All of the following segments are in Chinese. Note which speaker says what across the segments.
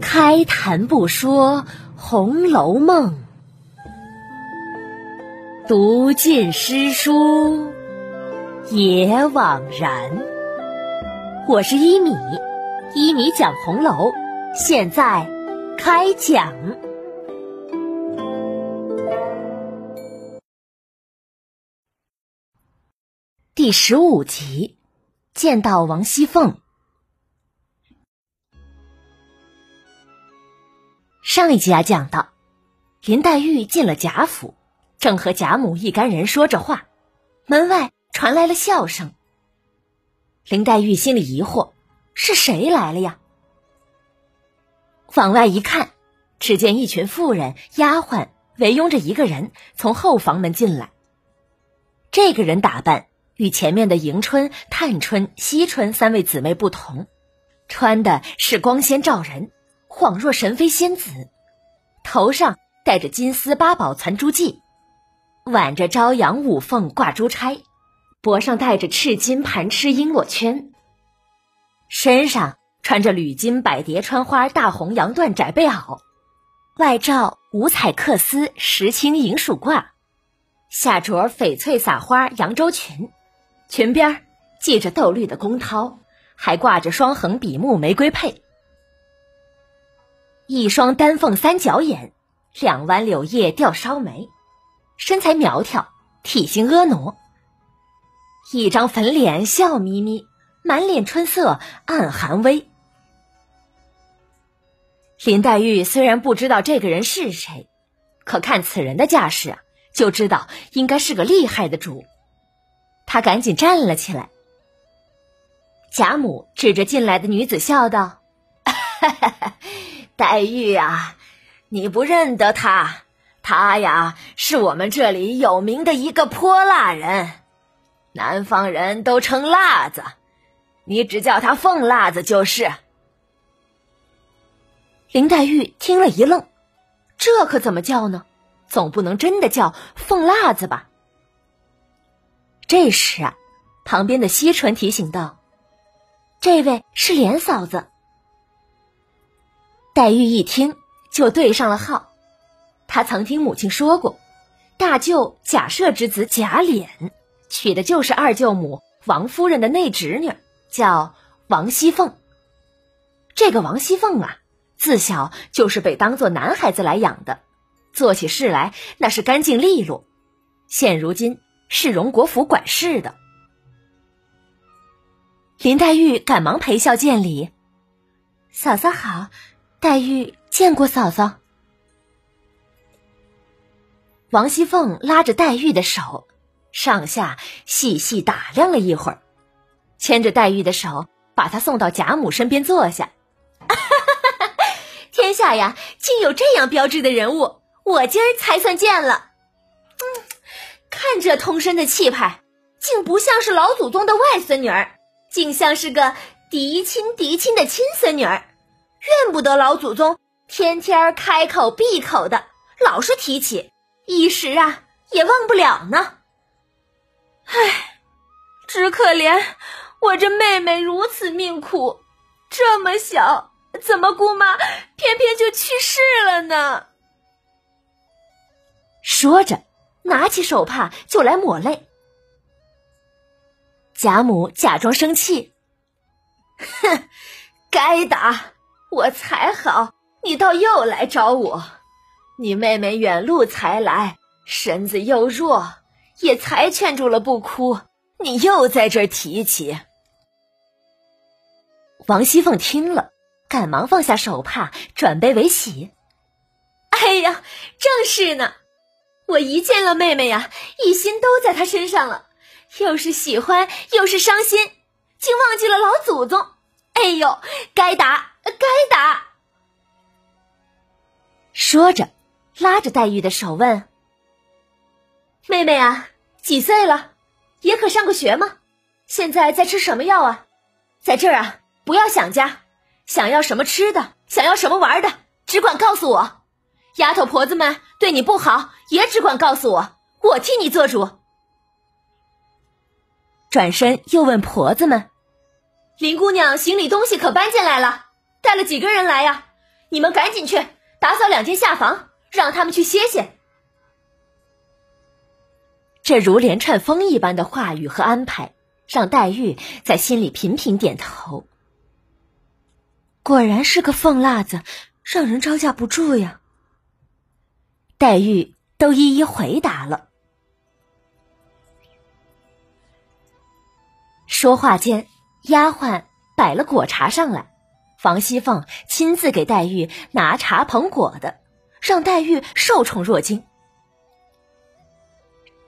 Speaker 1: 开谈不说《红楼梦》，读尽诗书也枉然。我是一米，一米讲红楼，现在开讲第十五集，见到王熙凤。上一集啊，讲到林黛玉进了贾府，正和贾母一干人说着话，门外传来了笑声。林黛玉心里疑惑：是谁来了呀？往外一看，只见一群妇人、丫鬟围拥着一个人从后房门进来。这个人打扮与前面的迎春、探春、惜春三位姊妹不同，穿的是光鲜照人。恍若神妃仙子，头上戴着金丝八宝攒珠髻，挽着朝阳五凤挂珠钗，脖上戴着赤金盘螭璎珞圈，身上穿着缕金百蝶穿花大红洋缎窄背袄，外罩五彩缂丝石青银鼠褂，下着翡翠撒花扬州裙，裙边系着豆绿的宫绦，还挂着双横比目玫瑰佩。一双丹凤三角眼，两弯柳叶吊梢眉，身材苗条，体型婀娜。一张粉脸笑眯眯，满脸春色暗含威。林黛玉虽然不知道这个人是谁，可看此人的架势啊，就知道应该是个厉害的主。她赶紧站了起来。贾母指着进来的女子笑道：“哈哈哈。”黛玉啊，你不认得他？他呀，是我们这里有名的一个泼辣人，南方人都称辣子，你只叫他凤辣子就是。林黛玉听了一愣，这可怎么叫呢？总不能真的叫凤辣子吧？这时啊，旁边的惜春提醒道：“这位是莲嫂子。”黛玉一听，就对上了号。她曾听母亲说过，大舅贾赦之子贾琏，娶的就是二舅母王夫人的内侄女，叫王熙凤。这个王熙凤啊，自小就是被当做男孩子来养的，做起事来那是干净利落。现如今是荣国府管事的。林黛玉赶忙陪笑见礼：“嫂嫂好。”黛玉见过嫂嫂。王熙凤拉着黛玉的手，上下细细打量了一会儿，牵着黛玉的手，把她送到贾母身边坐下。天下呀，竟有这样标致的人物，我今儿才算见了。嗯，看这通身的气派，竟不像是老祖宗的外孙女儿，竟像是个嫡亲嫡亲的亲孙女儿。怨不得老祖宗天天开口闭口的，老是提起，一时啊也忘不了呢。唉，只可怜我这妹妹如此命苦，这么小，怎么姑妈偏偏就去世了呢？说着，拿起手帕就来抹泪。贾母假装生气，哼，该打。我才好，你倒又来找我。你妹妹远路才来，身子又弱，也才劝住了不哭。你又在这儿提起。王熙凤听了，赶忙放下手帕，转悲为喜。哎呀，正是呢。我一见了妹妹呀，一心都在她身上了，又是喜欢又是伤心，竟忘记了老祖宗。哎呦，该打！该打！说着，拉着黛玉的手问：“妹妹啊，几岁了？也可上过学吗？现在在吃什么药啊？在这儿啊，不要想家，想要什么吃的，想要什么玩的，只管告诉我。丫头婆子们对你不好，也只管告诉我，我替你做主。”转身又问婆子们：“林姑娘行李东西可搬进来了，带了几个人来呀？你们赶紧去打扫两间下房，让他们去歇歇。这如连串风一般的话语和安排，让黛玉在心里频频点头。果然是个凤辣子，让人招架不住呀。黛玉都一一回答了。说话间，丫鬟摆了果茶上来，王熙凤亲自给黛玉拿茶捧果的，让黛玉受宠若惊。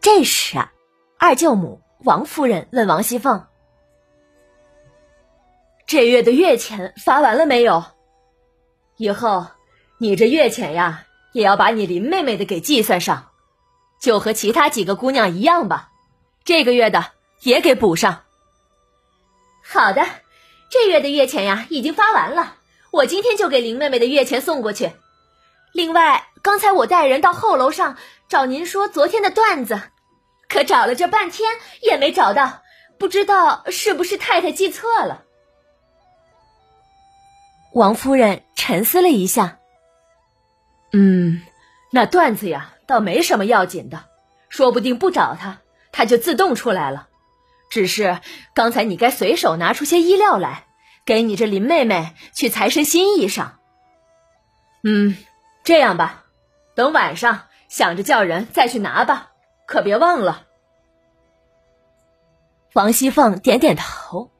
Speaker 1: 这时啊，二舅母王夫人问王熙凤：“这月的月钱发完了没有？以后你这月钱呀，也要把你林妹妹的给计算上，就和其他几个姑娘一样吧。这个月的也给补上。”好的，这月的月钱呀已经发完了，我今天就给林妹妹的月钱送过去。另外，刚才我带人到后楼上找您说昨天的段子，可找了这半天也没找到，不知道是不是太太记错了。王夫人沉思了一下，嗯，那段子呀倒没什么要紧的，说不定不找他，他就自动出来了。只是刚才你该随手拿出些衣料来，给你这林妹妹去裁身新衣裳。嗯，这样吧，等晚上想着叫人再去拿吧，可别忘了。王熙凤点点头，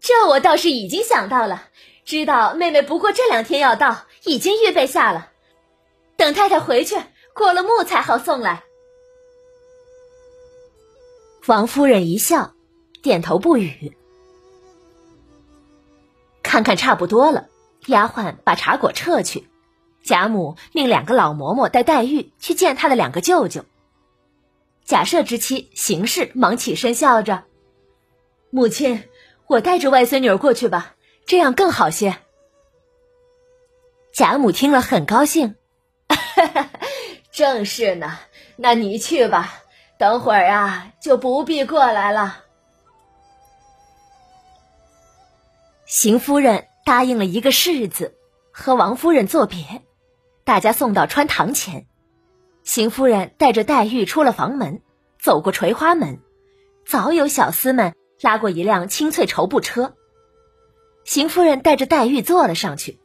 Speaker 1: 这我倒是已经想到了，知道妹妹不过这两天要到，已经预备下了，等太太回去过了目才好送来。王夫人一笑，点头不语。看看差不多了，丫鬟把茶果撤去。贾母命两个老嬷嬷带黛玉去见她的两个舅舅。贾赦之妻邢氏忙起身笑着：“母亲，我带着外孙女儿过去吧，这样更好些。”贾母听了很高兴：“ 正是呢，那你去吧。”等会儿啊，就不必过来了。邢夫人答应了一个“是”字，和王夫人作别，大家送到穿堂前。邢夫人带着黛玉出了房门，走过垂花门，早有小厮们拉过一辆青翠绸布车。邢夫人带着黛玉坐了上去，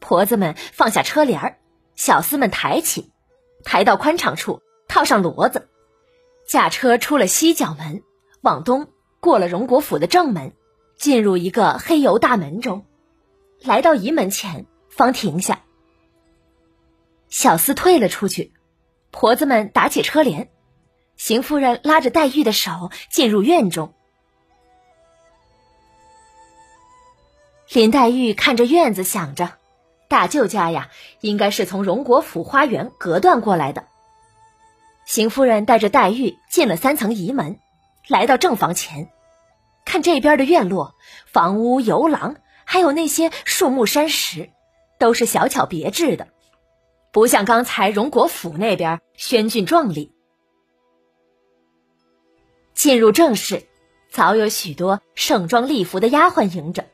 Speaker 1: 婆子们放下车帘儿，小厮们抬起，抬到宽敞处，套上骡子。驾车出了西角门，往东过了荣国府的正门，进入一个黑油大门中，来到仪门前，方停下。小厮退了出去，婆子们打起车帘，邢夫人拉着黛玉的手进入院中。林黛玉看着院子，想着大舅家呀，应该是从荣国府花园隔断过来的。邢夫人带着黛玉进了三层仪门，来到正房前，看这边的院落、房屋、游廊，还有那些树木山石，都是小巧别致的，不像刚才荣国府那边轩峻壮丽。进入正室，早有许多盛装丽服的丫鬟迎着。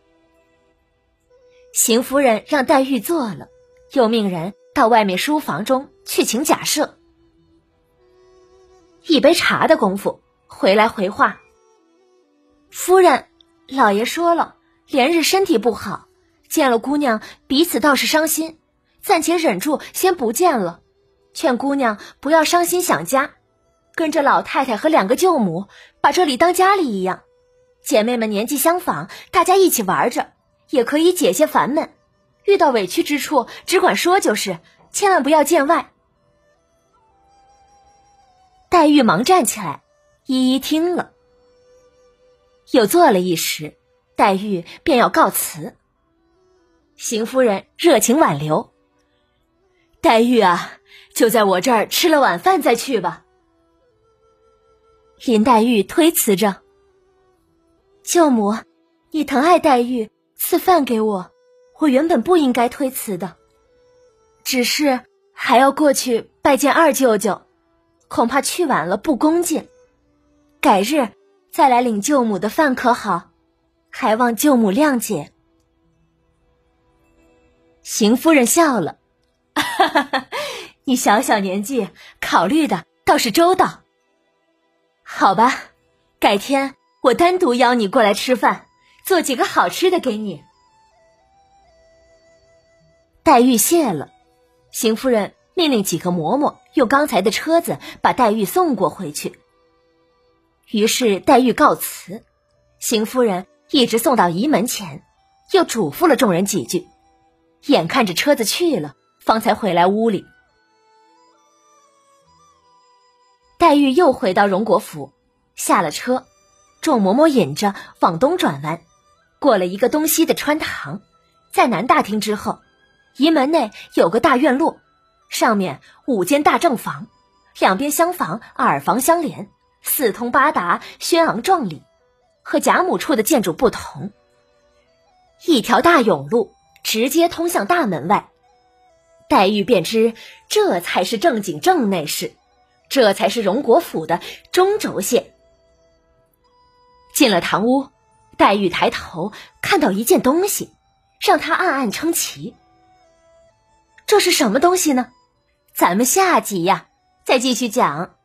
Speaker 1: 邢夫人让黛玉坐了，又命人到外面书房中去请贾赦。一杯茶的功夫，回来回话。夫人，老爷说了，连日身体不好，见了姑娘，彼此倒是伤心，暂且忍住，先不见了。劝姑娘不要伤心想家，跟着老太太和两个舅母，把这里当家里一样。姐妹们年纪相仿，大家一起玩着，也可以解些烦闷。遇到委屈之处，只管说就是，千万不要见外。黛玉忙站起来，一一听了，又坐了一时，黛玉便要告辞。邢夫人热情挽留：“黛玉啊，就在我这儿吃了晚饭再去吧。”林黛玉推辞着：“舅母，你疼爱黛玉，赐饭给我，我原本不应该推辞的，只是还要过去拜见二舅舅。”恐怕去晚了不恭敬，改日再来领舅母的饭可好？还望舅母谅解。邢夫人笑了：“，你小小年纪，考虑的倒是周到。好吧，改天我单独邀你过来吃饭，做几个好吃的给你。”黛玉谢了，邢夫人命令几个嬷嬷用刚才的车子把黛玉送过回去。于是黛玉告辞，邢夫人一直送到仪门前，又嘱咐了众人几句，眼看着车子去了，方才回来屋里。黛玉又回到荣国府，下了车，众嬷嬷引着往东转弯，过了一个东西的穿堂，在南大厅之后。仪门内有个大院落，上面五间大正房，两边厢房、耳房相连，四通八达，轩昂壮丽，和贾母处的建筑不同。一条大甬路直接通向大门外，黛玉便知这才是正经正内室，这才是荣国府的中轴线。进了堂屋，黛玉抬头看到一件东西，让她暗暗称奇。这是什么东西呢？咱们下集呀，再继续讲。